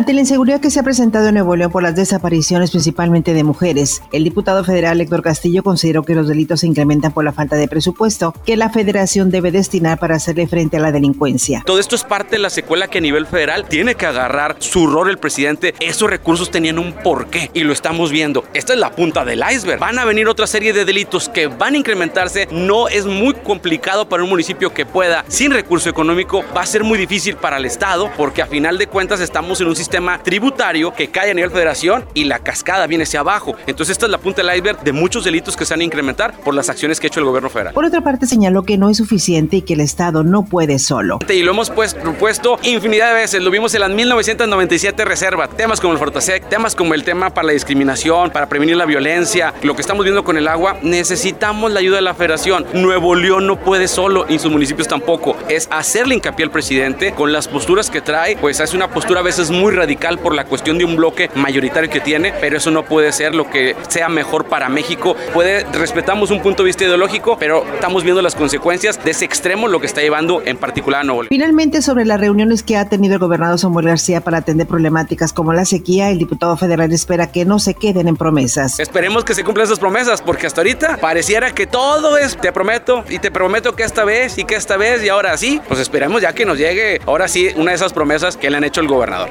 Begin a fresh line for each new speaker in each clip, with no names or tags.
Ante la inseguridad que se ha presentado en Nuevo León por las desapariciones principalmente de mujeres, el diputado federal Héctor Castillo consideró que los delitos se incrementan por la falta de presupuesto que la federación debe destinar para hacerle frente a la delincuencia.
Todo esto es parte de la secuela que a nivel federal tiene que agarrar su rol el presidente. Esos recursos tenían un porqué y lo estamos viendo. Esta es la punta del iceberg. Van a venir otra serie de delitos que van a incrementarse. No es muy complicado para un municipio que pueda sin recurso económico. Va a ser muy difícil para el Estado porque a final de cuentas estamos en un sistema tributario que cae a nivel federación y la cascada viene hacia abajo. Entonces esta es la punta del iceberg de muchos delitos que se van a incrementar por las acciones que ha hecho el gobierno federal.
Por otra parte señaló que no es suficiente y que el Estado no puede solo.
Y lo hemos pues, propuesto infinidad de veces, lo vimos en las 1997 reservas, temas como el Fortasec, temas como el tema para la discriminación, para prevenir la violencia, lo que estamos viendo con el agua, necesitamos la ayuda de la federación. Nuevo León no puede solo y sus municipios tampoco. Es hacerle hincapié al presidente con las posturas que trae, pues hace una postura a veces muy radical por la cuestión de un bloque mayoritario que tiene, pero eso no puede ser lo que sea mejor para México. Puede, respetamos un punto de vista ideológico, pero estamos viendo las consecuencias de ese extremo, lo que está llevando en particular a Nuevo León.
Finalmente, sobre las reuniones que ha tenido el gobernador Samuel García para atender problemáticas como la sequía, el diputado federal espera que no se queden en promesas.
Esperemos que se cumplan esas promesas, porque hasta ahorita pareciera que todo es te prometo y te prometo que esta vez y que esta vez y ahora sí, pues esperemos ya que nos llegue ahora sí una de esas promesas que le han hecho el gobernador.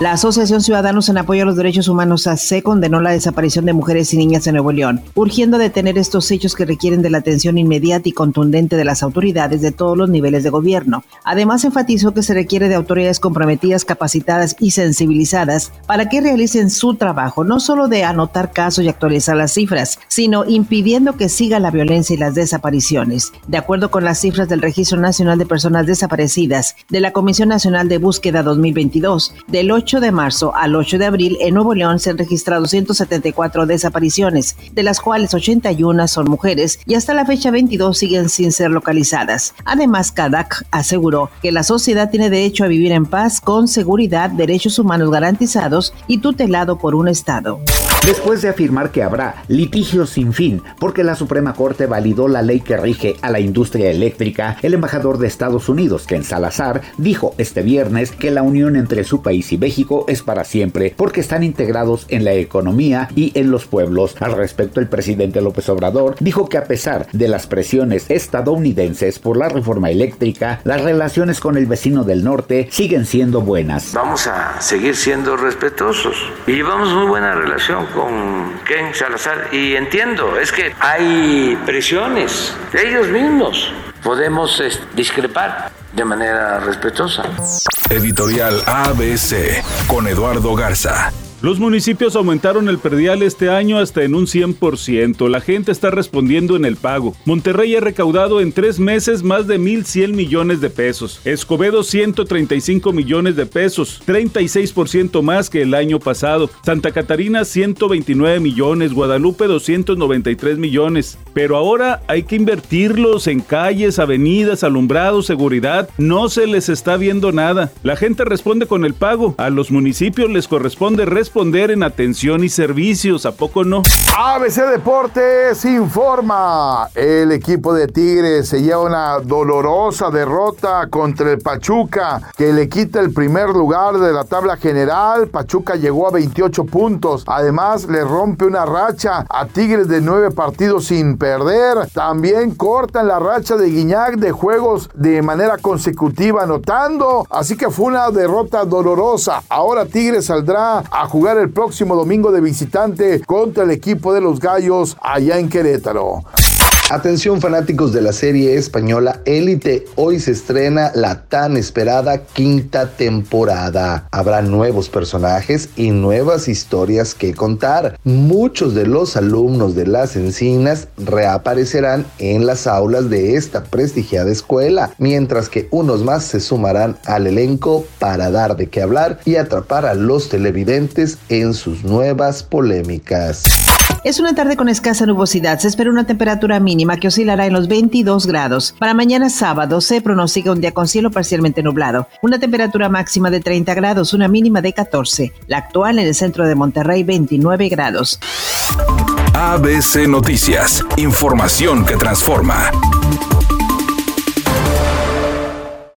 La Asociación Ciudadanos en Apoyo a los Derechos Humanos AC condenó la desaparición de mujeres y niñas en Nuevo León, urgiendo detener estos hechos que requieren de la atención inmediata y contundente de las autoridades de todos los niveles de gobierno. Además, enfatizó que se requiere de autoridades comprometidas, capacitadas y sensibilizadas para que realicen su trabajo, no solo de anotar casos y actualizar las cifras, sino impidiendo que siga la violencia y las desapariciones. De acuerdo con las cifras del Registro Nacional de Personas Desaparecidas de la Comisión Nacional de Búsqueda 2022, del 8 de marzo al 8 de abril en Nuevo León se han registrado 174 desapariciones, de las cuales 81 son mujeres y hasta la fecha 22 siguen sin ser localizadas. Además, Kadak aseguró que la sociedad tiene derecho a vivir en paz con seguridad, derechos humanos garantizados y tutelado por un Estado.
Después de afirmar que habrá litigio sin fin porque la Suprema Corte validó la ley que rige a la industria eléctrica, el embajador de Estados Unidos, Ken Salazar, dijo este viernes que la unión entre su país y México es para siempre porque están integrados en la economía y en los pueblos. Al respecto, el presidente López Obrador dijo que a pesar de las presiones estadounidenses por la reforma eléctrica, las relaciones con el vecino del norte siguen siendo buenas.
Vamos a seguir siendo respetuosos y llevamos muy buena relación con Ken Salazar y entiendo, es que hay presiones de ellos mismos. Podemos discrepar de manera respetuosa.
Editorial ABC con Eduardo Garza.
Los municipios aumentaron el perdial este año hasta en un 100%. La gente está respondiendo en el pago. Monterrey ha recaudado en tres meses más de 1.100 millones de pesos. Escobedo 135 millones de pesos, 36% más que el año pasado. Santa Catarina 129 millones, Guadalupe 293 millones. Pero ahora hay que invertirlos en calles, avenidas, alumbrados, seguridad. No se les está viendo nada. La gente responde con el pago. A los municipios les corresponde responder responder en atención y servicios, ¿a poco no?
ABC Deportes informa. El equipo de Tigres se lleva una dolorosa derrota contra el Pachuca, que le quita el primer lugar de la tabla general. Pachuca llegó a 28 puntos. Además, le rompe una racha a Tigres de nueve partidos sin perder. También cortan la racha de Guiñac de juegos de manera consecutiva anotando. Así que fue una derrota dolorosa. Ahora Tigres saldrá a jugar jugar el próximo domingo de visitante contra el equipo de los Gallos allá en Querétaro.
Atención fanáticos de la serie española Élite, hoy se estrena la tan esperada quinta temporada. Habrá nuevos personajes y nuevas historias que contar. Muchos de los alumnos de las encinas reaparecerán en las aulas de esta prestigiada escuela, mientras que unos más se sumarán al elenco para dar de qué hablar y atrapar a los televidentes en sus nuevas polémicas.
Es una tarde con escasa nubosidad. Se espera una temperatura mínima que oscilará en los 22 grados. Para mañana sábado se pronostica un día con cielo parcialmente nublado. Una temperatura máxima de 30 grados, una mínima de 14. La actual en el centro de Monterrey 29 grados.
ABC Noticias, información que transforma.